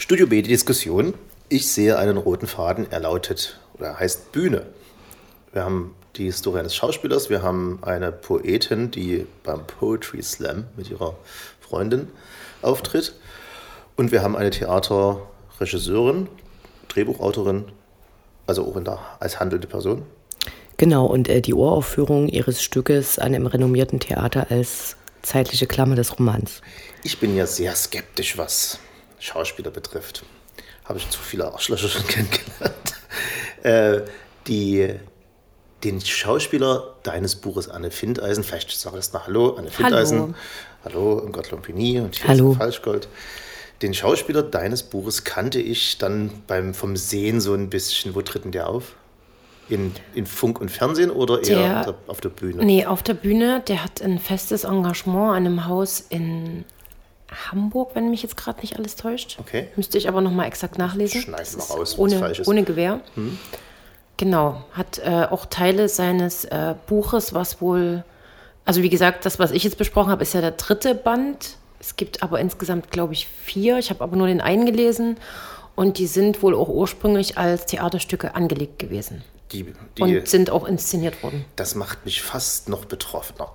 Studio B, die Diskussion. Ich sehe einen roten Faden. Er lautet, oder heißt Bühne. Wir haben die Historie eines Schauspielers. Wir haben eine Poetin, die beim Poetry Slam mit ihrer Freundin auftritt. Und wir haben eine Theaterregisseurin, Drehbuchautorin, also auch in der, als handelnde Person. Genau, und äh, die Uraufführung ihres Stückes an einem renommierten Theater als zeitliche Klammer des Romans. Ich bin ja sehr skeptisch, was Schauspieler betrifft. Habe ich zu viele Arschlöcher schon kennengelernt. Äh, die, den Schauspieler deines Buches Anne Findeisen, vielleicht sage ich das mal Hallo, Anne Findeisen. Hallo, Hallo Gott Lompini und hier Hallo. ist Falschgold. Den Schauspieler deines Buches kannte ich dann beim, vom Sehen so ein bisschen. Wo tritt denn der auf? In, in Funk und Fernsehen oder eher der, auf der Bühne? Nee, auf der Bühne. Der hat ein festes Engagement an einem Haus in Hamburg, wenn mich jetzt gerade nicht alles täuscht. Okay. Müsste ich aber noch mal exakt nachlesen. Schneid Das mal ist raus, ohne, falsch ist. ohne Gewehr. Genau. Hat äh, auch Teile seines äh, Buches, was wohl. Also, wie gesagt, das, was ich jetzt besprochen habe, ist ja der dritte Band. Es gibt aber insgesamt, glaube ich, vier. Ich habe aber nur den einen gelesen. Und die sind wohl auch ursprünglich als Theaterstücke angelegt gewesen. Die, die, Und sind auch inszeniert worden. das macht mich fast noch betroffener.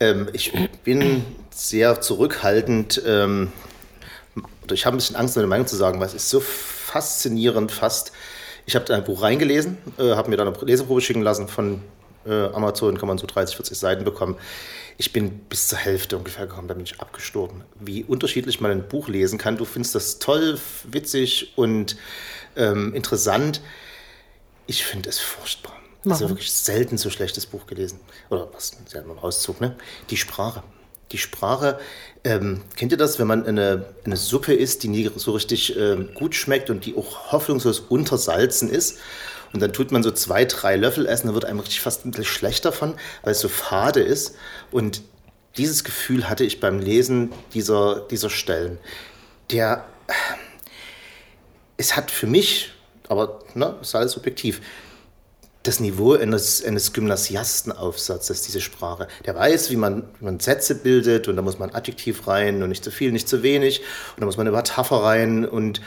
Ähm, ich bin sehr zurückhaltend. Ähm, ich habe ein bisschen Angst, meine Meinung zu sagen, weil es ist so faszinierend fast. Ich habe ein Buch reingelesen, äh, habe mir dann eine Leseprobe schicken lassen von äh, Amazon, kann man so 30, 40 Seiten bekommen. Ich bin bis zur Hälfte ungefähr gekommen, da bin ich abgestorben. Wie unterschiedlich man ein Buch lesen kann. Du findest das toll, witzig und ähm, interessant. Ich finde es furchtbar. Also Warum? wirklich selten so schlechtes Buch gelesen. Oder was, ja, nur ein Auszug, ne? Die Sprache. Die Sprache, ähm, kennt ihr das, wenn man eine, eine Suppe isst, die nie so richtig ähm, gut schmeckt und die auch hoffnungslos untersalzen ist? Und dann tut man so zwei, drei Löffel essen, dann wird einem richtig fast ein bisschen schlecht davon, weil es so fade ist. Und dieses Gefühl hatte ich beim Lesen dieser, dieser Stellen. Der, es hat für mich, aber ne, ist alles subjektiv, das Niveau eines, eines Gymnasiastenaufsatzes, diese Sprache. Der weiß, wie man, wie man Sätze bildet und da muss man Adjektiv rein und nicht zu viel, nicht zu wenig und da muss man eine Metapher rein und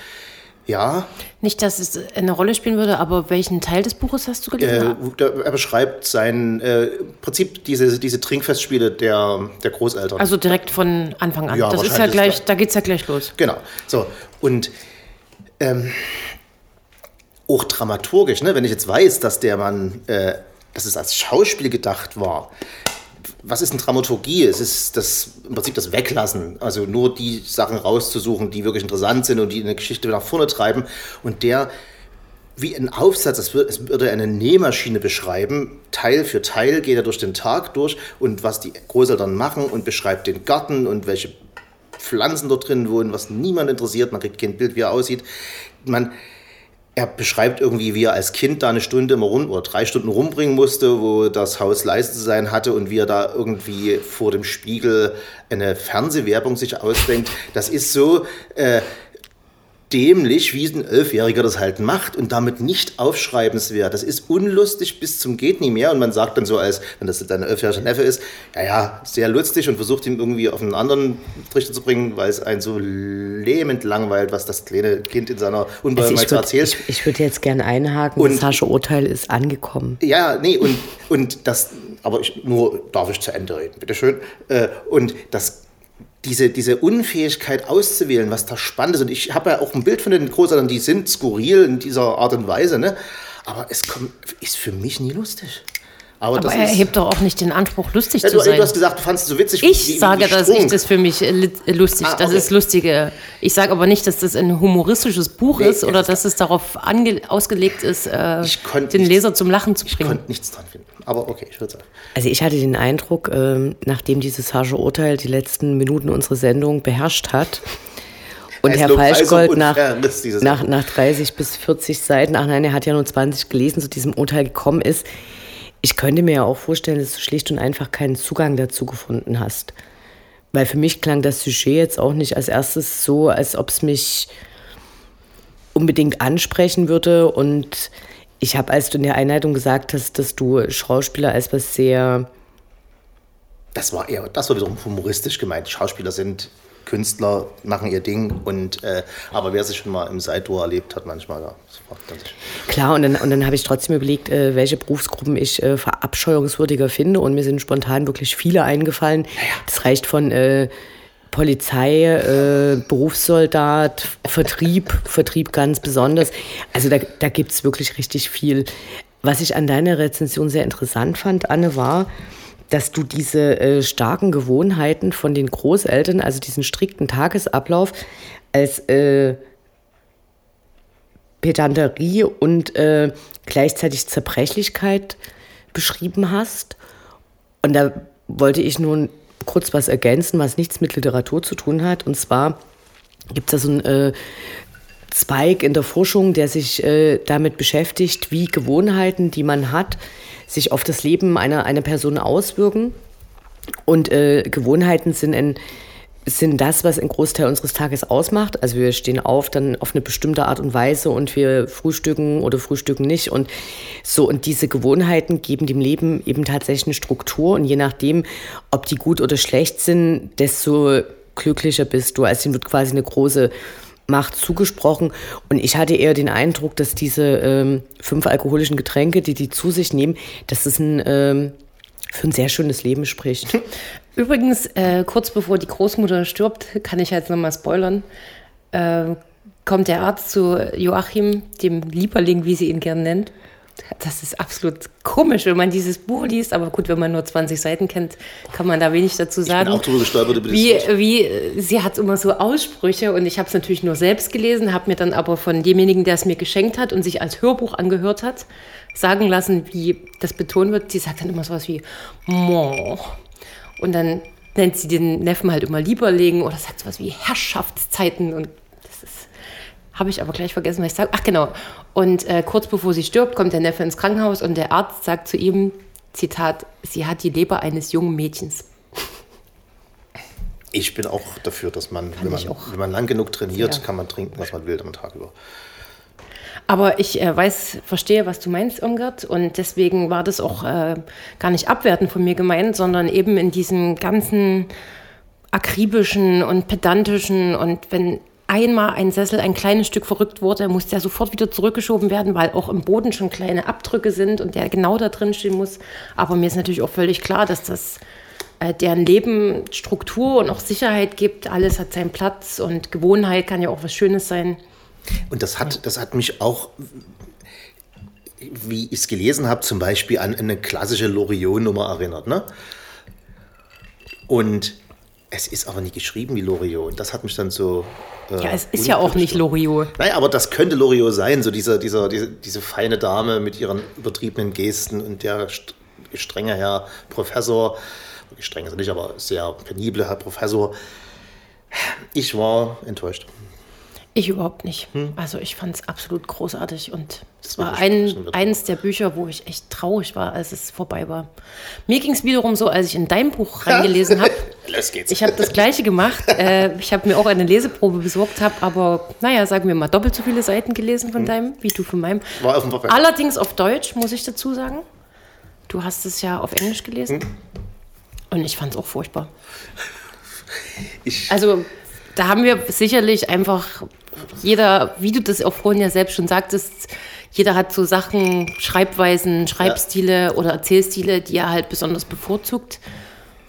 ja, Nicht, dass es eine Rolle spielen würde, aber welchen Teil des Buches hast du gelesen? äh, er beschreibt sein äh, im Prinzip diese, diese Trinkfestspiele der, der Großeltern. also direkt von Anfang an. Ja, das ist ja gleich, da- da geht es ja gleich los. Genau. So. Und ähm, auch dramaturgisch, ne? wenn ich jetzt weiß, dass der Mann, äh, dass es als Schauspiel gedacht war. Was ist eine Dramaturgie? Es ist das, im Prinzip das Weglassen, also nur die Sachen rauszusuchen, die wirklich interessant sind und die eine Geschichte nach vorne treiben. Und der, wie ein Aufsatz, es würde eine Nähmaschine beschreiben. Teil für Teil geht er durch den Tag durch und was die Großeltern machen und beschreibt den Garten und welche Pflanzen dort drin wohnen, was niemand interessiert. Man kriegt kein Bild, wie er aussieht. Man, er beschreibt irgendwie, wie er als Kind da eine Stunde immer rum oder drei Stunden rumbringen musste, wo das Haus leise zu sein hatte und wie er da irgendwie vor dem Spiegel eine Fernsehwerbung sich ausdenkt. Das ist so äh, dämlich, wie ein Elfjähriger das halt macht und damit nicht aufschreibenswert. Das ist unlustig bis zum geht nie mehr und man sagt dann so, als wenn das dein elfjähriger Neffe ist, ja, ja, sehr lustig und versucht ihn irgendwie auf einen anderen Trichter zu bringen, weil es einen so lähmend langweilt, was das kleine Kind in seiner Also Unbeholfenheit ich so würde erzählt. ich, ich würd jetzt gerne einhaken, Und- das harsche Urteil ist angekommen. Ja, nee, und, und das, aber ich, nur darf ich zu Ende reden, bitteschön. Äh, und das, diese, diese Unfähigkeit auszuwählen, was da spannend ist, und ich habe ja auch ein Bild von den Großeltern, die sind skurril in dieser Art und Weise, ne? aber es kommt, ist für mich nie lustig. Aber, Aber das er ist, hebt doch auch nicht den Anspruch, lustig ja, zu du, sein. du hast gesagt, du fandest es so witzig. ich wie- wie- sage, dass ich das für mich äh, li- lustig, Ah, das okay. ist lustige. Ich sage aber nicht, dass das ein humoristisches Buch Nee, ist oder dass es darauf ange ausgelegt ist, äh, Ich den nichts- Leser zum Lachen zu Ich bringen. konnte nichts dran finden. Aber okay, ich würde sagen. Also ich hatte den Eindruck, ähm, nachdem dieses harsche Urteil die letzten Minuten unserer Sendung beherrscht hat und Es Herr Falschgold nach, nach, nach 30 bis 40 Seiten, ach nein, er hat ja nur 20 gelesen, zu diesem Urteil gekommen ist. Ich könnte mir ja auch vorstellen, dass du schlicht und einfach keinen Zugang dazu gefunden hast. Weil für mich klang das Sujet jetzt auch nicht als erstes so, als ob es mich unbedingt ansprechen würde. Und ich habe, als du in der Einleitung gesagt hast, dass du Schauspieler als was sehr Das war eher, das war wiederum humoristisch gemeint. Schauspieler sind Künstler machen ihr Ding. Und, äh, aber wer sich schon mal im Seitor erlebt hat, manchmal, ja, Klar, und dann, und dann habe ich trotzdem überlegt, äh, welche Berufsgruppen ich äh, verabscheuungswürdiger finde. Und mir sind spontan wirklich viele eingefallen. Das reicht von äh, Polizei, äh, Berufssoldat, Vertrieb, Vertrieb ganz besonders. Also da, da gibt es wirklich richtig viel. Was ich an deiner Rezension sehr interessant fand, Anne, war, dass du diese äh, starken Gewohnheiten von den Großeltern, also diesen strikten Tagesablauf, als äh, Pedanterie und äh, gleichzeitig Zerbrechlichkeit beschrieben hast. Und da wollte ich nun kurz was ergänzen, was nichts mit Literatur zu tun hat. Und zwar gibt es da so einen äh, Zweig in der Forschung, der sich äh, damit beschäftigt, wie Gewohnheiten, die man hat, sich auf das Leben einer, einer Person auswirken. Und äh, Gewohnheiten sind ein sind das, was ein Großteil unseres Tages ausmacht. Also wir stehen auf dann auf eine bestimmte Art und Weise und wir frühstücken oder frühstücken nicht und so. Und diese Gewohnheiten geben dem Leben eben tatsächlich eine Struktur und je nachdem, ob die gut oder schlecht sind, desto glücklicher bist du. Also ihnen wird quasi eine große Macht zugesprochen. Und ich hatte eher den Eindruck, dass diese ähm, fünf alkoholischen Getränke, die die zu sich nehmen, dass das ein, ähm, für ein sehr schönes Leben spricht. Übrigens, äh, kurz bevor die Großmutter stirbt, kann ich jetzt nochmal spoilern, äh, kommt der Arzt zu Joachim, dem Lieberling, wie sie ihn gern nennt. Das ist absolut komisch, wenn man dieses Buch liest, aber gut, wenn man nur 20 Seiten kennt, kann man da wenig dazu sagen. Ich bin auch drüber gestolpert über wie, wie, sie hat immer so Aussprüche und ich habe es natürlich nur selbst gelesen, habe mir dann aber von demjenigen, der es mir geschenkt hat und sich als Hörbuch angehört hat, sagen lassen, wie das betont wird. Sie sagt dann immer sowas wie Mo. Und dann nennt sie den Neffen halt immer Lieberlegen oder sagt sowas wie Herrschaftszeiten und das ist, habe ich aber gleich vergessen, was ich sage. Ach genau. Und äh, kurz bevor sie stirbt, kommt der Neffe ins Krankenhaus und der Arzt sagt zu ihm, Zitat, sie hat die Leber eines jungen Mädchens. Ich bin auch dafür, dass man, wenn man, wenn man lang genug trainiert, ja. kann man trinken, was man will am Tag über. Aber ich äh, weiß, verstehe, was du meinst, Irmgard. Und deswegen war das auch äh, gar nicht abwertend von mir gemeint, sondern eben in diesem ganzen akribischen und pedantischen und wenn einmal ein Sessel ein kleines Stück verrückt wurde, muss der sofort wieder zurückgeschoben werden, weil auch im Boden schon kleine Abdrücke sind und der genau da drin stehen muss. Aber mir ist natürlich auch völlig klar, dass das äh, deren Leben Struktur und auch Sicherheit gibt. Alles hat seinen Platz und Gewohnheit kann ja auch was Schönes sein. Und das hat, das hat mich auch, wie ich es gelesen habe, zum Beispiel an eine klassische Loriot-Nummer erinnert. Ne? Und es ist aber nicht geschrieben wie Loriot. Und das hat mich dann so. Äh, ja, es ist ja auch nicht Loriot. Naja, aber das könnte Loriot sein, so dieser, dieser, diese, diese feine Dame mit ihren übertriebenen Gesten und der strenge Herr Professor, streng ist er nicht, aber sehr penible Herr Professor. Ich war enttäuscht. Ich überhaupt nicht. Hm. Also ich fand es absolut großartig und es war ein, eines der Bücher, wo ich echt traurig war, als es vorbei war. Mir ging es wiederum so, als ich in dein Buch reingelesen habe. Los geht's. Ich habe das gleiche gemacht. Äh, ich habe mir auch eine Leseprobe besorgt, habe aber, naja, sagen wir mal, doppelt so viele Seiten gelesen von hm. deinem, wie du von meinem. War auf dem Papier. Allerdings auf Deutsch, muss ich dazu sagen. Du hast es ja auf Englisch gelesen. Hm. Und ich fand es auch furchtbar. Ich also da haben wir sicherlich einfach jeder, wie du das auch vorhin ja selbst schon sagtest, jeder hat so Sachen, Schreibweisen, Schreibstile ja. oder Erzählstile, die er halt besonders bevorzugt.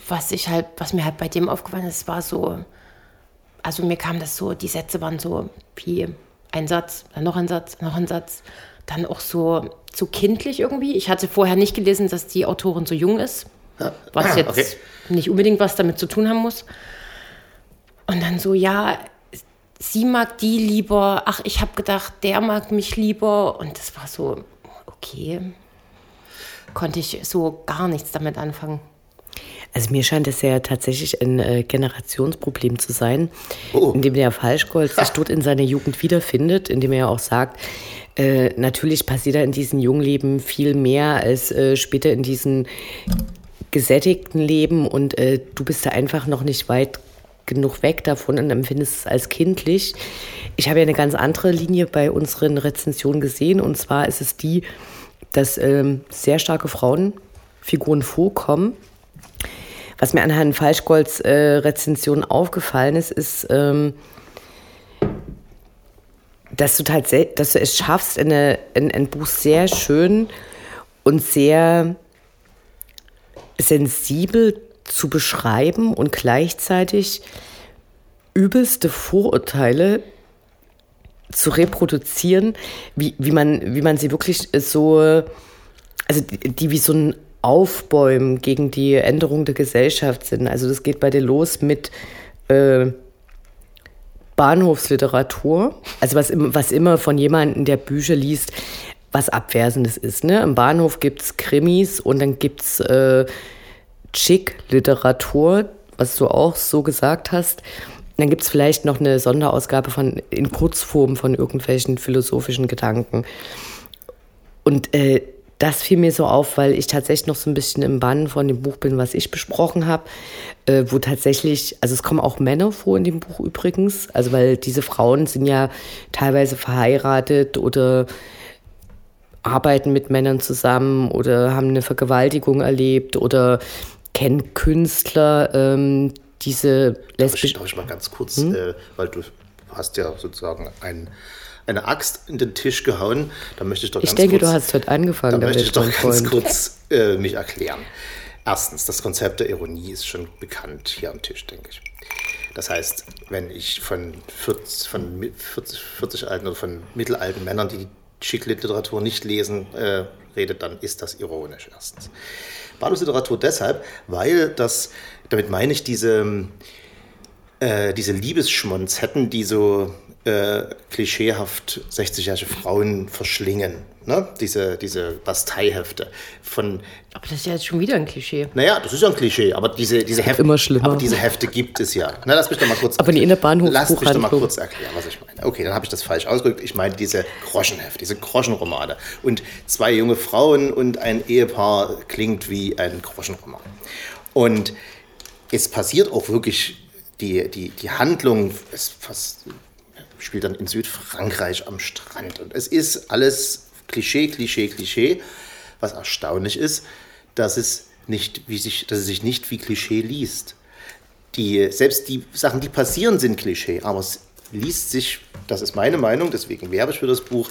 Was ich halt, was mir halt bei dem aufgefallen ist, war so, also mir kam das so, die Sätze waren so wie ein Satz, dann noch ein Satz, noch ein Satz, dann auch so, so kindlich irgendwie. Ich hatte vorher nicht gelesen, dass die Autorin so jung ist, was jetzt okay. nicht unbedingt was damit zu tun haben muss. Und dann so, ja, sie mag die lieber, ach, ich habe gedacht, der mag mich lieber. Und das war so, okay, konnte ich so gar nichts damit anfangen. Also mir scheint es ja tatsächlich ein äh, Generationsproblem zu sein, oh. in dem der Falschgold sich dort in seiner Jugend wiederfindet, indem er ja auch sagt, äh, natürlich passiert da in diesem Jungleben viel mehr als äh, später in diesem gesättigten Leben und äh, du bist da einfach noch nicht weit genug weg davon und empfindest es als kindlich. Ich habe ja eine ganz andere Linie bei unseren Rezensionen gesehen und zwar ist es die, dass ähm, sehr starke Frauenfiguren vorkommen. was mir an Herrn Falschgolds äh, Rezension aufgefallen ist, ist, ähm, dass du dass du es schaffst, eine, ein, ein Buch sehr schön und sehr sensibel zu beschreiben und gleichzeitig übelste Vorurteile zu reproduzieren, wie, wie, man, wie man sie wirklich so, also die, die wie so ein Aufbäumen gegen die Änderung der Gesellschaft sind. Also das geht bei dir los mit äh, Bahnhofsliteratur, also was, was immer von jemandem, der Bücher liest, was Abwersendes ist. Ne? Im Bahnhof gibt es Krimis und dann gibt es äh, Chick-Literatur, was du auch so gesagt hast. Dann gibt es vielleicht noch eine Sonderausgabe von, in Kurzform von irgendwelchen philosophischen Gedanken. Und äh, das fiel mir so auf, weil ich tatsächlich noch so ein bisschen im Bann von dem Buch bin, was ich besprochen habe, äh, wo tatsächlich, also es kommen auch Männer vor in dem Buch übrigens, also weil diese Frauen sind ja teilweise verheiratet oder arbeiten mit Männern zusammen oder haben eine Vergewaltigung erlebt oder kennen Künstler, ähm, diese lesbischen. Darf ich mal ganz kurz, hm? äh, weil du hast ja sozusagen ein, eine Axt in den Tisch gehauen. Da möchte ich doch ich ganz denke, kurz, du hast heute angefangen. Da möchte ich doch ganz Freund. kurz äh, mich erklären. Erstens, das Konzept der Ironie ist schon bekannt hier am Tisch, denke ich. Das heißt, wenn ich von 40, von 40, 40 alten oder von mittelalten Männern, die Schick-Literatur nicht lesen, äh, rede, dann ist das ironisch erstens. Bahnhofsliteratur deshalb, weil das, damit meine ich diese, äh, diese Liebesschmonz die so äh, klischeehaft 60-jährige Frauen verschlingen. Ne? Diese, diese Basteihefte von. Aber das ist ja jetzt schon wieder ein Klischee. Naja, das ist ja ein Klischee, aber diese, diese Hefte. Immer schlimmer. Aber diese Hefte gibt es ja. Na, lass mich doch mal kurz. Aber in der Bahnhof Lass mich doch mal kurz erklären, was ich meine. Okay, dann habe ich das falsch ausgedrückt. Ich meine diese Groschenhefte, diese Groschenromane. Und zwei junge Frauen und ein Ehepaar klingt wie ein Groschenroman. Und es passiert auch wirklich die, die, die Handlung, es fast, spielt dann in Südfrankreich am Strand. Und es ist alles Klischee, Klischee, Klischee. Was erstaunlich ist, dass es, nicht, wie sich, dass es sich nicht wie Klischee liest. Die, selbst die Sachen, die passieren, sind Klischee, aber es liest sich, das ist meine Meinung, deswegen werbe ich für das Buch,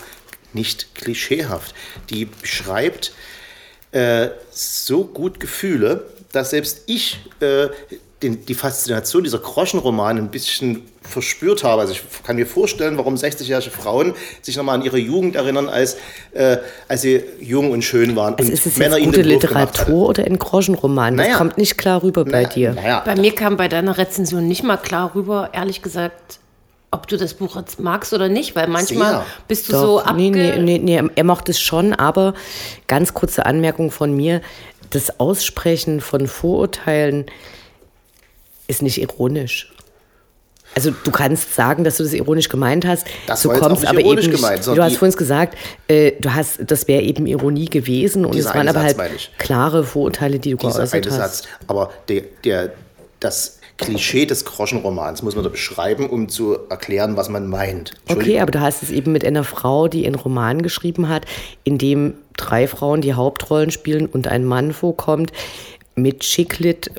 nicht klischeehaft. Die beschreibt äh, so gut Gefühle, dass selbst ich äh, den, die Faszination dieser Groschenromane ein bisschen verspürt habe. Also ich kann mir vorstellen, warum 60-jährige Frauen sich nochmal an ihre Jugend erinnern, als, äh, als sie jung und schön waren. Also und ist es Männer jetzt gute Literatur oder ein Groschenroman? Das naja. kommt nicht klar rüber bei naja, dir. Naja. Bei mir kam bei deiner Rezension nicht mal klar rüber, ehrlich gesagt, ob du das Buch jetzt magst oder nicht, weil manchmal Sehr. bist du Doch, so abge... Nee, nee, nee, nee, er mochte es schon, aber ganz kurze Anmerkung von mir, das Aussprechen von Vorurteilen ist nicht ironisch. Also du kannst sagen, dass du das ironisch gemeint hast. Das du kommst aber eben nicht, gemeint, Du hast vorhin gesagt, äh, du hast, das wäre eben Ironie gewesen und es waren aber halt klare Vorurteile, die du Dieser geäußert eine hast. Satz. Aber der, der, das Klischee des Groschenromans muss man da beschreiben, um zu erklären, was man meint. Okay, aber du hast es eben mit einer Frau, die einen Roman geschrieben hat, in dem drei Frauen die Hauptrollen spielen und ein Mann vorkommt mit Chicklit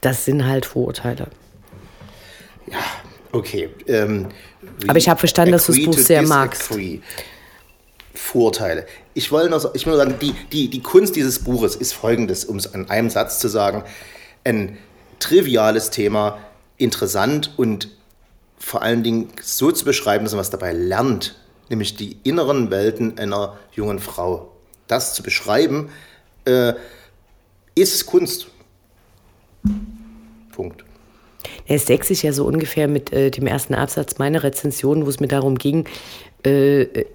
das sind halt Vorurteile. Ja, okay. Ähm, Aber ich habe verstanden, dass du das Buch sehr magst. Vorurteile. Ich, will nur, ich will nur sagen, die, die, die Kunst dieses Buches ist folgendes, um es in einem Satz zu sagen. Ein triviales Thema, interessant und vor allen Dingen so zu beschreiben, dass man was dabei lernt, nämlich die inneren Welten einer jungen Frau. Das zu beschreiben, äh, ist Kunst. Punkt. Es deckt sich ja so ungefähr mit äh, dem ersten Absatz meiner Rezension, wo es mir darum ging, äh, äh,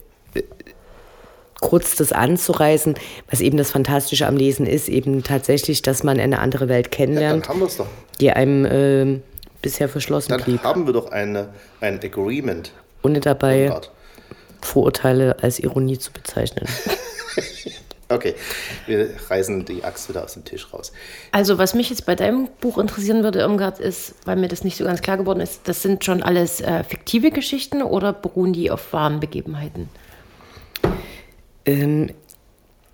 kurz das anzureißen, was eben das Fantastische am Lesen ist, eben tatsächlich, dass man eine andere Welt kennenlernt, ja, die einem äh, bisher verschlossen dann blieb. Dann haben wir doch eine, ein Agreement. Ohne dabei Vorurteile als Ironie zu bezeichnen. Okay, wir reißen die Axt wieder aus dem Tisch raus. Also, was mich jetzt bei deinem Buch interessieren würde, Irmgard, ist, weil mir das nicht so ganz klar geworden ist, das sind schon alles äh, fiktive Geschichten oder beruhen die auf wahren Begebenheiten? Ähm,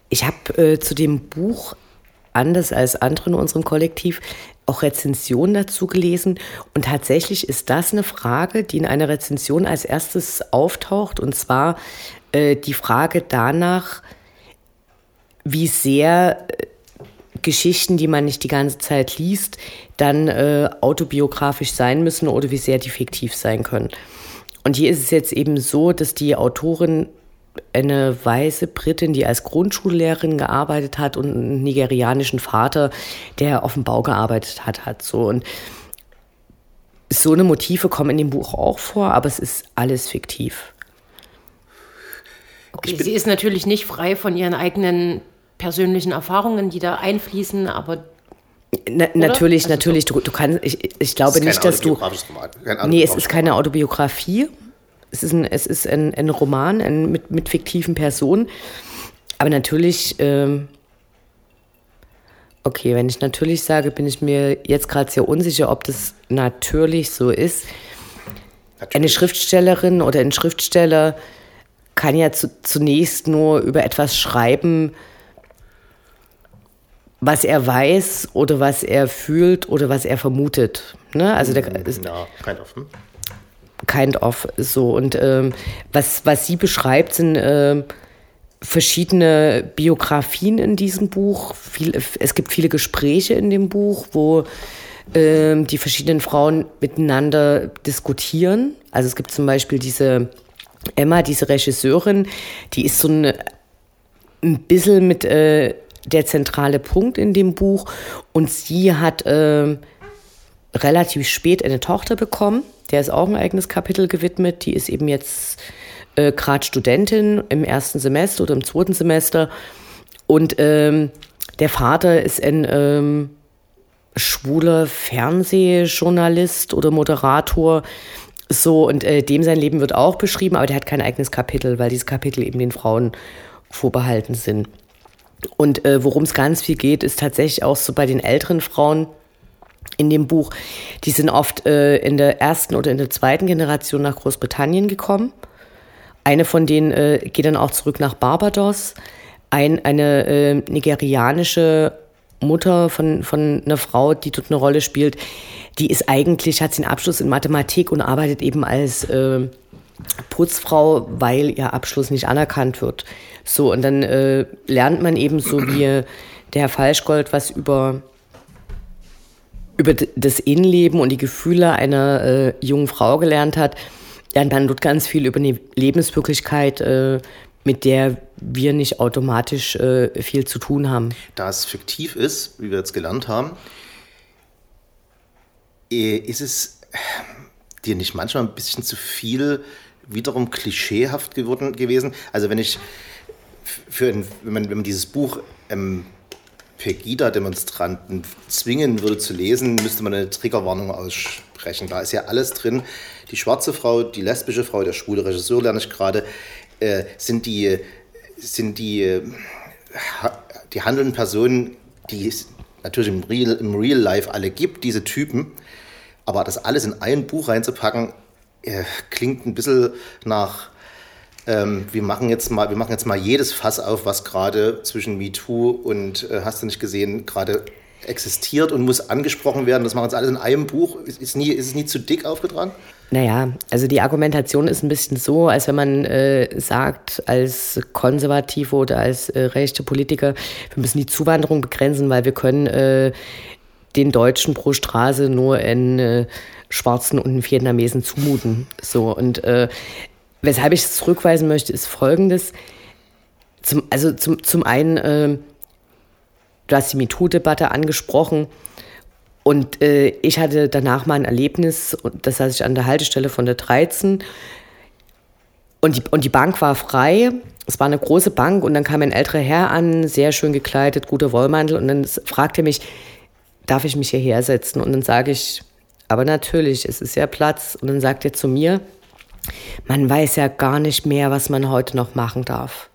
ich habe äh, zu dem Buch, anders als andere in unserem Kollektiv, auch Rezensionen dazu gelesen und tatsächlich ist das eine Frage, die in einer Rezension als erstes auftaucht und zwar äh, die Frage danach, wie sehr äh, Geschichten, die man nicht die ganze Zeit liest, dann äh, autobiografisch sein müssen oder wie sehr die fiktiv sein können. Und hier ist es jetzt eben so, dass die Autorin eine weiße Britin, die als Grundschullehrerin gearbeitet hat und einen nigerianischen Vater, der auf dem Bau gearbeitet hat, hat so und so eine Motive kommen in dem Buch auch vor, aber es ist alles fiktiv. Okay, sie ist natürlich nicht frei von ihren eigenen persönlichen Erfahrungen, die da einfließen, aber na, natürlich, also natürlich. Du, du kannst, ich, ich glaube nicht, dass du. Nee, es ist keine Autobiografie. Es ist ein, es ist ein, ein Roman ein, mit, mit fiktiven Personen. Aber natürlich, ähm, okay, wenn ich natürlich sage, bin ich mir jetzt gerade sehr unsicher, ob das natürlich so ist. Natürlich. Eine Schriftstellerin oder ein Schriftsteller kann ja zu, zunächst nur über etwas schreiben, was er weiß oder was er fühlt oder was er vermutet. Ne? Also der, ist, ja, kind of. Hm? Kind of so. Und ähm, was, was sie beschreibt, sind äh, verschiedene Biografien in diesem Buch. Viel, es gibt viele Gespräche in dem Buch, wo äh, die verschiedenen Frauen miteinander diskutieren. Also es gibt zum Beispiel diese Emma, diese Regisseurin, die ist so ein, ein bisschen mit äh, der zentrale Punkt in dem Buch. Und sie hat äh, relativ spät eine Tochter bekommen. Der ist auch ein eigenes Kapitel gewidmet. Die ist eben jetzt äh, gerade Studentin im ersten Semester oder im zweiten Semester. Und ähm, der Vater ist ein ähm, schwuler Fernsehjournalist oder Moderator. So, und äh, dem sein Leben wird auch beschrieben, aber der hat kein eigenes Kapitel, weil diese Kapitel eben den Frauen vorbehalten sind. Und äh, worum es ganz viel geht, ist tatsächlich auch so bei den älteren Frauen in dem Buch. Die sind oft äh, in der ersten oder in der zweiten Generation nach Großbritannien gekommen. Eine von denen äh, geht dann auch zurück nach Barbados. Ein, eine äh, nigerianische Mutter von, von einer Frau, die dort eine Rolle spielt, die ist eigentlich, hat sie einen Abschluss in Mathematik und arbeitet eben als äh, Putzfrau, weil ihr Abschluss nicht anerkannt wird. So, und dann äh, lernt man eben so wie der Herr Falschgold was über, über das Innenleben und die Gefühle einer äh, jungen Frau gelernt hat, lernt man dort ganz viel über eine Lebenswirklichkeit, äh, mit der wir nicht automatisch äh, viel zu tun haben. Da es fiktiv ist, wie wir jetzt gelernt haben, äh, ist es dir nicht manchmal ein bisschen zu viel wiederum klischeehaft geworden, gewesen? Also wenn ich für ein, wenn, man, wenn man dieses Buch ähm, Pegida-Demonstranten zwingen würde zu lesen, müsste man eine Triggerwarnung aussprechen. Da ist ja alles drin. Die schwarze Frau, die lesbische Frau, der schwule Regisseur lerne ich gerade, äh, sind die, sind die, äh, die handelnden Personen, die es natürlich im Real, im Real Life alle gibt, diese Typen. Aber das alles in ein Buch reinzupacken, äh, klingt ein bisschen nach ähm, wir, machen jetzt mal, wir machen jetzt mal jedes Fass auf, was gerade zwischen MeToo und äh, hast du nicht gesehen, gerade existiert und muss angesprochen werden. Das machen jetzt alles in einem Buch. Ist, ist, nie, ist es nie zu dick aufgetragen? Naja, also die Argumentation ist ein bisschen so, als wenn man äh, sagt, als Konservative oder als äh, rechte Politiker, wir müssen die Zuwanderung begrenzen, weil wir können äh, den Deutschen pro Straße nur einen äh, Schwarzen und einen Vietnamesen zumuten. So und äh, Weshalb ich es zurückweisen möchte, ist folgendes. Zum, also zum, zum einen, äh, du hast die MeToo-Debatte angesprochen und äh, ich hatte danach mal ein Erlebnis, das saß ich an der Haltestelle von der 13 und die, und die Bank war frei. Es war eine große Bank und dann kam ein älterer Herr an, sehr schön gekleidet, guter Wollmantel und dann fragte er mich, darf ich mich hierher setzen? Und dann sage ich, aber natürlich, es ist ja Platz. Und dann sagt er zu mir, man weiß ja gar nicht mehr, was man heute noch machen darf.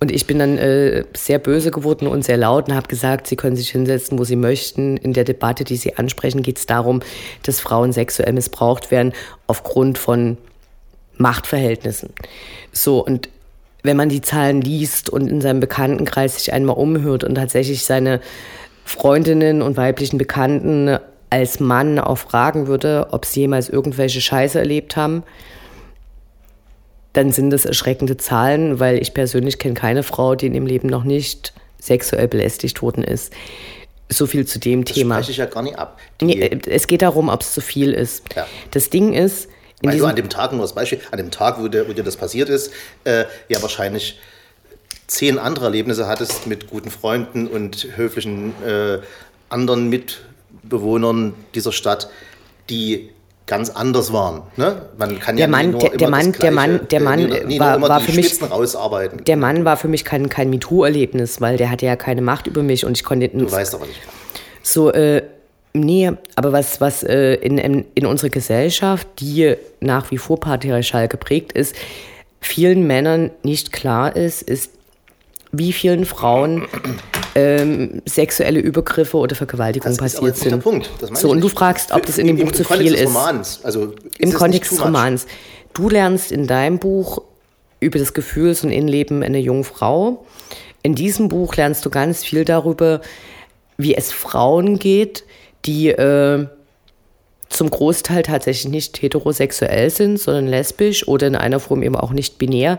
Und ich bin dann äh, sehr böse geworden und sehr laut und habe gesagt, Sie können sich hinsetzen, wo Sie möchten. In der Debatte, die Sie ansprechen, geht es darum, dass Frauen sexuell missbraucht werden aufgrund von Machtverhältnissen. So, und wenn man die Zahlen liest und in seinem Bekanntenkreis sich einmal umhört und tatsächlich seine Freundinnen und weiblichen Bekannten als Mann auch fragen würde, ob sie jemals irgendwelche Scheiße erlebt haben, dann sind das erschreckende Zahlen, weil ich persönlich kenne keine Frau, die in dem Leben noch nicht sexuell belästigt worden ist. So viel zu dem Das Thema. spreche ich ja gar nicht ab. Nee, äh, es geht darum, ob es zu viel ist. Ja. Das Ding ist, in diesem, an dem Tag, nur als Beispiel, an dem Tag, wo dir, wo dir das passiert ist, äh, ja wahrscheinlich zehn andere Erlebnisse hattest mit guten Freunden und höflichen äh, anderen Mitbewohnern dieser Stadt, die ganz anders waren. Ne? Man kann Der ja Mann- nicht der- der Mann- der Mann- der Mann, nie, nie war- war für mich- rausarbeiten. der Mann war für mich kein, kein MeToo-Erlebnis, weil der hatte ja keine Macht über mich und ich konnte du weißt aber nicht. So, äh, nee, aber was, was äh, in, in, in unserer Gesellschaft, die nach wie vor patriarchal geprägt ist, vielen Männern nicht klar ist, ist, wie vielen Frauen ähm, sexuelle Übergriffe oder Vergewaltigungen Das ist aber passiert sind. Punkt. So, und du fragst, ob das in dem Buch zu viel ist. Romans. Also, ist Im Kontext des? Romans. Du lernst in deinem Buch über das Gefühls- und Innenleben einer jungen Frau. In diesem Buch lernst du ganz viel darüber, wie es Frauen geht, die äh, zum Großteil tatsächlich nicht heterosexuell sind, sondern lesbisch oder in einer Form eben auch nicht binär.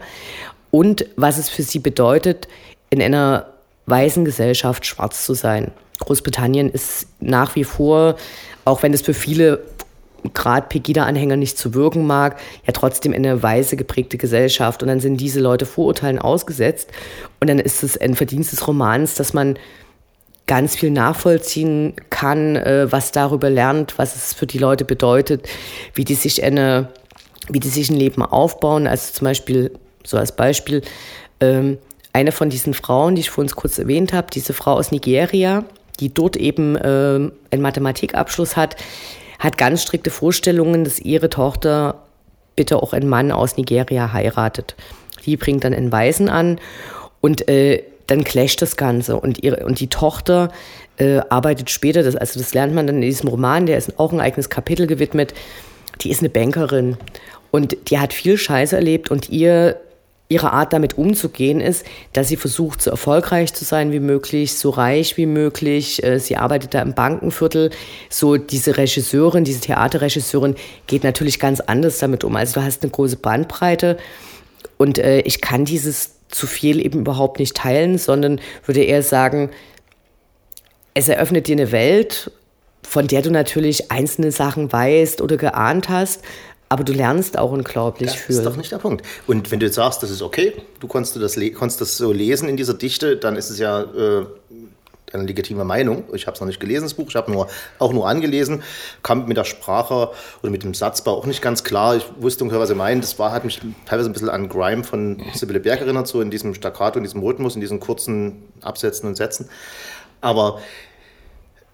Und was es für sie bedeutet, in einer weißen Gesellschaft schwarz zu sein. Großbritannien ist nach wie vor, auch wenn es für viele gerade Pegida-Anhänger nicht zu wirken mag, ja trotzdem eine weiße geprägte Gesellschaft. Und dann sind diese Leute Vorurteilen ausgesetzt. Und dann ist es ein Verdienst des Romans, dass man ganz viel nachvollziehen kann, äh, was darüber lernt, was es für die Leute bedeutet, wie die sich eine, wie die sich ein Leben aufbauen. Also zum Beispiel, so als Beispiel, ähm, eine von diesen Frauen, die ich vorhin kurz erwähnt habe, diese Frau aus Nigeria, die dort eben ähm, einen Mathematikabschluss hat, hat ganz strikte Vorstellungen, dass ihre Tochter bitte auch einen Mann aus Nigeria heiratet. Die bringt dann einen Weißen an und äh, dann clasht das Ganze. Und, ihre, und die Tochter äh, arbeitet später, das, also das lernt man dann in diesem Roman, der ist auch ein eigenes Kapitel gewidmet, die ist eine Bankerin und die hat viel Scheiße erlebt und ihr ihre Art damit umzugehen ist, dass sie versucht, so erfolgreich zu sein wie möglich, so reich wie möglich. Äh, Sie arbeitet da im Bankenviertel. So diese Regisseurin, diese Theaterregisseurin geht natürlich ganz anders damit um. Also du hast eine große Bandbreite und äh, ich kann dieses zu viel eben überhaupt nicht teilen, sondern würde eher sagen, es eröffnet dir eine Welt, von der du natürlich einzelne Sachen weißt oder geahnt hast, aber du lernst auch unglaublich Das viel. ist doch nicht der Punkt. Und wenn du jetzt sagst, das ist okay, du konntest das, konntest das so lesen in dieser Dichte, dann ist es ja äh, eine legitime Meinung. Ich habe es noch nicht gelesen, das Buch, ich habe nur, auch nur angelesen, kam mit der Sprache oder mit dem Satzbau auch nicht ganz klar. Ich wusste ungefähr, was er meint. Das war, hat mich teilweise ein bisschen an Grime von Sibylle Berg erinnert, so in diesem Staccato, in diesem Rhythmus, in diesen kurzen Absätzen und Sätzen. Aber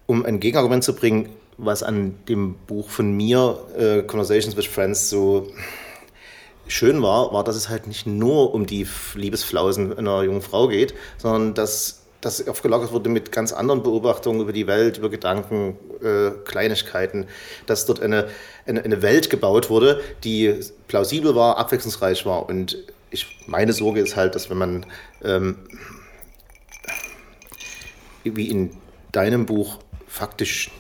um ein Gegenargument zu bringen, was an dem Buch von mir, äh, Conversations with Friends, so schön war, war, dass es halt nicht nur um die Liebesflausen einer jungen Frau geht, sondern dass das aufgelagert wurde mit ganz anderen Beobachtungen über die Welt, über Gedanken, äh, Kleinigkeiten, dass dort eine, eine, eine Welt gebaut wurde, die plausibel war, abwechslungsreich war. Und ich, meine Sorge ist halt, dass wenn man ähm, wie in deinem Buch faktisch,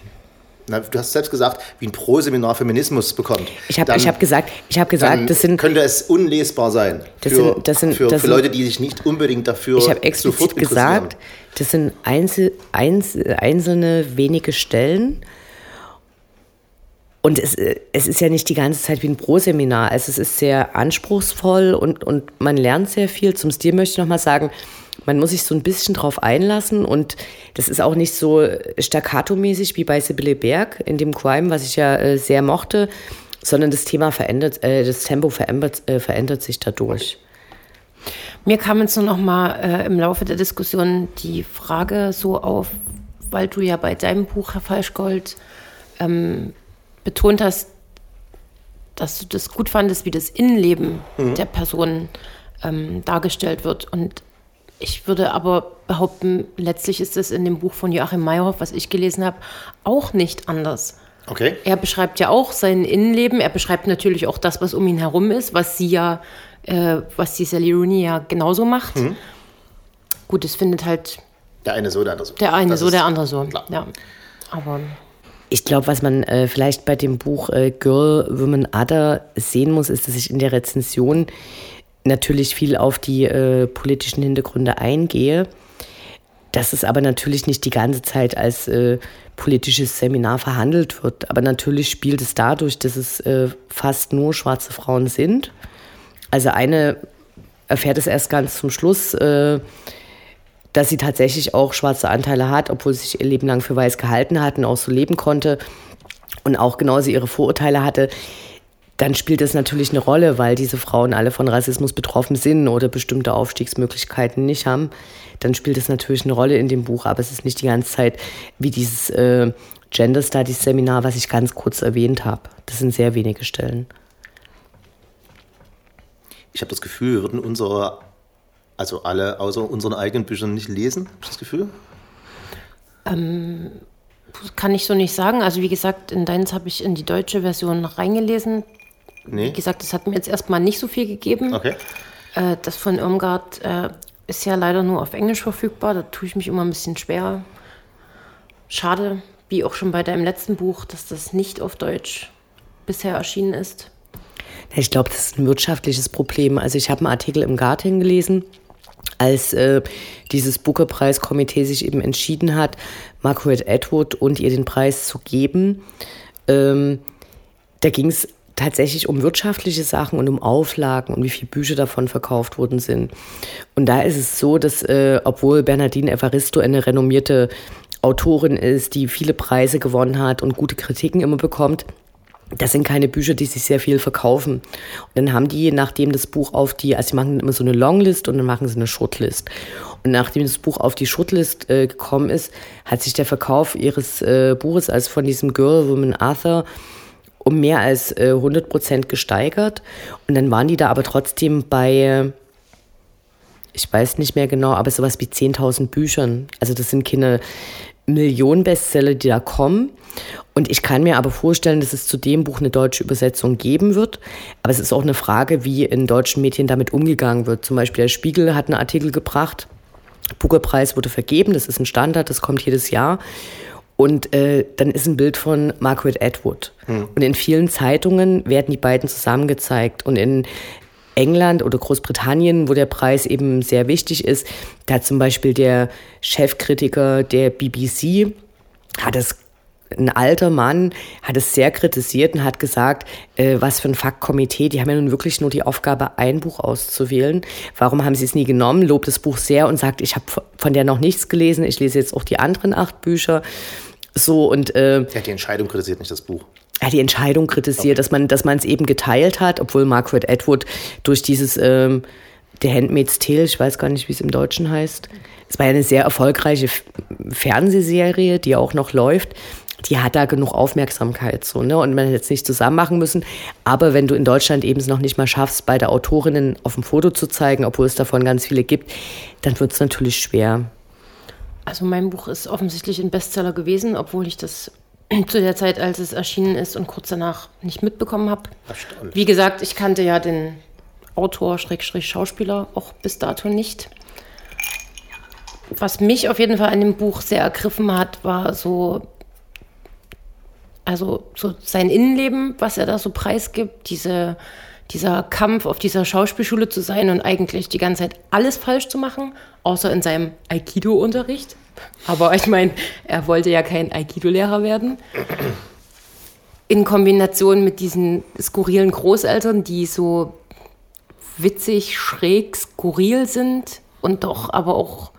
na, du hast selbst gesagt, wie ein Pro-Seminar Feminismus bekommt. Ich habe hab gesagt, ich habe gesagt, das sind könnte es unlesbar sein Das für, sind- das sind- für, das für Leute, die sich nicht unbedingt dafür Ich habe explizit gesagt, das sind einzel, einzel, einzelne wenige Stellen. Und es, äh, es ist ja nicht die ganze Zeit wie ein Pro-Seminar. Also es ist sehr anspruchsvoll und, und man lernt sehr viel. Zum Stil möchte ich nochmal sagen, man muss sich so ein bisschen drauf einlassen und das ist auch nicht so staccato-mäßig wie bei Sibylle Berg in dem Crime, was ich ja äh, sehr mochte, sondern das Thema verändert, äh, das Tempo verändert, äh, verändert sich dadurch. Mir kam jetzt nur noch mal äh, im Laufe der Diskussion die Frage so auf, weil du ja bei deinem Buch, Herr Falschgold, ähm, betont hast, dass du das gut fandest, wie das Innenleben der Person ähm, dargestellt wird. Und ich würde aber behaupten, letztlich ist es in dem Buch von Joachim Meyerhoff, was ich gelesen habe, auch nicht anders. Okay. Er beschreibt ja auch sein Innenleben. Er beschreibt natürlich auch das, was um ihn herum ist, was sie ja, äh, was die Sally Rooney ja genauso macht. Gut, es findet halt Der eine so, der andere so. Der eine Das so, der andere so. klar. Ja. Aber Ich glaube, was man äh, vielleicht bei dem Buch äh, Girl, Woman, Other sehen muss, ist, dass ich in der Rezension natürlich viel auf die äh, politischen Hintergründe eingehe. Dass es aber natürlich nicht die ganze Zeit als äh, politisches Seminar verhandelt wird. Aber natürlich spielt es dadurch, dass es äh, fast nur schwarze Frauen sind. Also eine erfährt es erst ganz zum Schluss, äh, dass sie tatsächlich auch schwarze Anteile hat, obwohl sie sich ihr Leben lang für weiß gehalten hat und auch so leben konnte und auch genauso ihre Vorurteile hatte, dann spielt das natürlich eine Rolle, weil diese Frauen alle von Rassismus betroffen sind oder bestimmte Aufstiegsmöglichkeiten nicht haben. Dann spielt es natürlich eine Rolle in dem Buch, aber es ist nicht die ganze Zeit wie dieses äh, Gender Studies Seminar, was ich ganz kurz erwähnt habe. Das sind sehr wenige Stellen. Ich habe das Gefühl, wir würden unsere, also alle außer unseren eigenen Büchern nicht lesen. Hab ich das Gefühl? kann ich so nicht sagen. Also wie gesagt, in deins habe ich in die deutsche Version reingelesen. Nee. Wie gesagt, das hat mir jetzt erstmal nicht so viel gegeben. Okay. Äh, das von Irmgard äh, ist ja leider nur auf Englisch verfügbar. Da tue ich mich immer ein bisschen schwer. Schade, wie auch schon bei deinem letzten Buch, dass das nicht auf Deutsch bisher erschienen ist. Ich glaube, das ist ein wirtschaftliches Problem. Also ich habe einen Artikel im Guardian gelesen, als äh, dieses Booker-Preis-Komitee sich eben entschieden hat, Margaret Atwood und ihr den Preis zu geben. Ähm, da ging es tatsächlich um wirtschaftliche Sachen und um Auflagen und wie viele Bücher davon verkauft worden sind. Und da ist es so, dass äh, obwohl Bernardine Evaristo eine renommierte Autorin ist, die viele Preise gewonnen hat und gute Kritiken immer bekommt, das sind keine Bücher, die sich sehr viel verkaufen. Und dann haben die, nachdem das Buch auf die, also sie machen immer so eine Longlist und dann machen sie eine Shortlist. Und nachdem das Buch auf die Shortlist äh, gekommen ist, hat sich der Verkauf ihres äh, Buches, also von diesem Girl, Woman, Arthur, um mehr als äh, 100 Prozent gesteigert. Und dann waren die da aber trotzdem bei, äh, ich weiß nicht mehr genau, aber sowas wie 10.000 Büchern. Also das sind keine Millionen Bestseller, die da kommen. Und ich kann mir aber vorstellen, dass es zu dem Buch eine deutsche Übersetzung geben wird. Aber es ist auch eine Frage, wie in deutschen Medien damit umgegangen wird. Zum Beispiel der Spiegel hat einen Artikel gebracht. Booker-Preis wurde vergeben. Das ist ein Standard, das kommt jedes Jahr. Und äh, dann ist ein Bild von Margaret Atwood. Und in vielen Zeitungen werden die beiden zusammen gezeigt. Und in England oder Großbritannien, wo der Preis eben sehr wichtig ist, da hat zum Beispiel der Chefkritiker der BBC, hat es ein alter Mann hat es sehr kritisiert und hat gesagt, äh, was für ein Faktkomitee, die haben ja nun wirklich nur die Aufgabe, ein Buch auszuwählen. Warum haben sie es nie genommen? Lobt das Buch sehr und sagt, ich habe von der noch nichts gelesen, ich lese jetzt auch die anderen acht Bücher. So und äh, Ja, die Entscheidung kritisiert nicht das Buch. ja, die Entscheidung kritisiert, dass man dass man es eben geteilt hat, obwohl Margaret Atwood durch dieses ähm, The Handmaid's Tale, ich weiß gar nicht, wie es im Deutschen heißt, es war ja eine sehr erfolgreiche Fernsehserie, die auch noch läuft. Die hat da genug Aufmerksamkeit so, ne? Und man hätte jetzt nicht zusammen machen müssen. Aber wenn du in Deutschland eben es noch nicht mal schaffst, beide Autorinnen auf dem Foto zu zeigen, obwohl es davon ganz viele gibt, dann wird es natürlich schwer. Also mein Buch ist offensichtlich ein Bestseller gewesen, obwohl ich das zu der Zeit, als es erschienen ist und kurz danach nicht mitbekommen habe. Wie gesagt, ich kannte ja den Autor, Schrägstrich Schauspieler auch bis dato nicht. Was mich auf jeden Fall an dem Buch sehr ergriffen hat, war so, also so sein Innenleben, was er da so preisgibt, diese, dieser Kampf auf dieser Schauspielschule zu sein und eigentlich die ganze Zeit alles falsch zu machen, außer in seinem Aikido-Unterricht. Aber ich meine, er wollte ja kein Aikido-Lehrer werden. In Kombination mit diesen skurrilen Großeltern, die so witzig, schräg, skurril sind und doch aber auch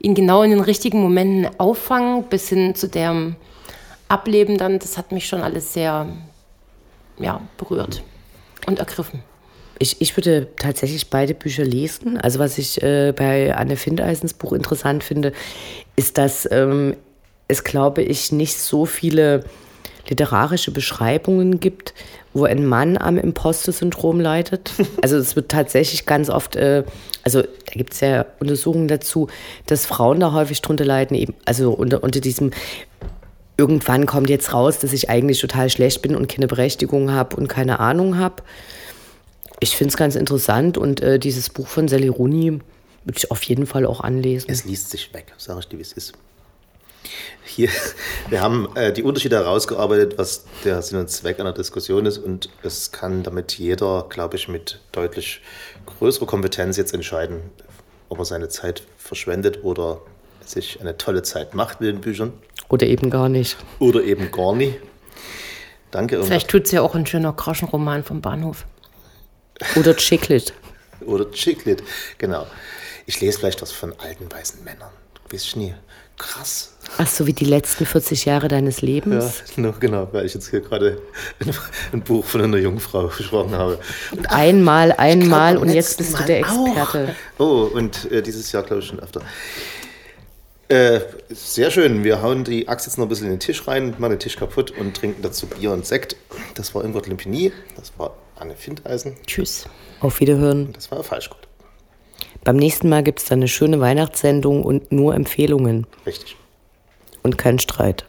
ihn genau in den richtigen Momenten auffangen, bis hin zu dem Ableben dann, das hat mich schon alles sehr ja, berührt und ergriffen. Ich, ich würde tatsächlich beide Bücher lesen. Also was ich äh, bei Anne Findeisens Buch interessant finde, ist, dass ähm, es, glaube ich, nicht so viele literarische Beschreibungen gibt, wo ein Mann am Imposter-Syndrom leidet. Also es wird tatsächlich ganz oft, äh, also da gibt es ja Untersuchungen dazu, dass Frauen da häufig drunter leiden, eben, also unter, unter diesem irgendwann kommt jetzt raus, dass ich eigentlich total schlecht bin und keine Berechtigung habe und keine Ahnung habe. Ich finde es ganz interessant und äh, dieses Buch von Sally Rooney Würde ich auf jeden Fall auch anlesen. Es liest sich weg, sage ich dir, wie es ist. Hier, wir haben äh, die Unterschiede herausgearbeitet, was der Sinn und Zweck einer Diskussion ist. Und es kann damit jeder, glaube ich, mit deutlich größerer Kompetenz jetzt entscheiden, ob er seine Zeit verschwendet oder sich eine tolle Zeit macht mit den Büchern. Oder eben gar nicht. Oder eben gar nicht. Danke. Vielleicht tut es ja auch ein schöner Groschenroman vom Bahnhof. Oder Chiclet. Oder Chiclet, genau. Ich lese vielleicht was von alten weißen Männern. Du weißt nie. Krass. Ach so, wie die letzten 40 Jahre deines Lebens? Ja, no, genau, weil ich jetzt hier gerade ein, Buch von einer Jungfrau gesprochen habe. Und einmal, einmal glaub, und jetzt bist du der Experte. Auch. Oh, und äh, dieses Jahr glaube ich schon öfter. Äh, sehr schön. Wir hauen die Axt jetzt noch ein bisschen in den Tisch rein, machen den Tisch kaputt und trinken dazu Bier und Sekt. Das war Ingrid Limpini, das war Anne Findeisen. Tschüss. Auf Wiederhören. Und das war Falschgut. Beim nächsten Mal gibt es dann eine schöne Weihnachtssendung und nur Empfehlungen. Richtig. Und kein Streit.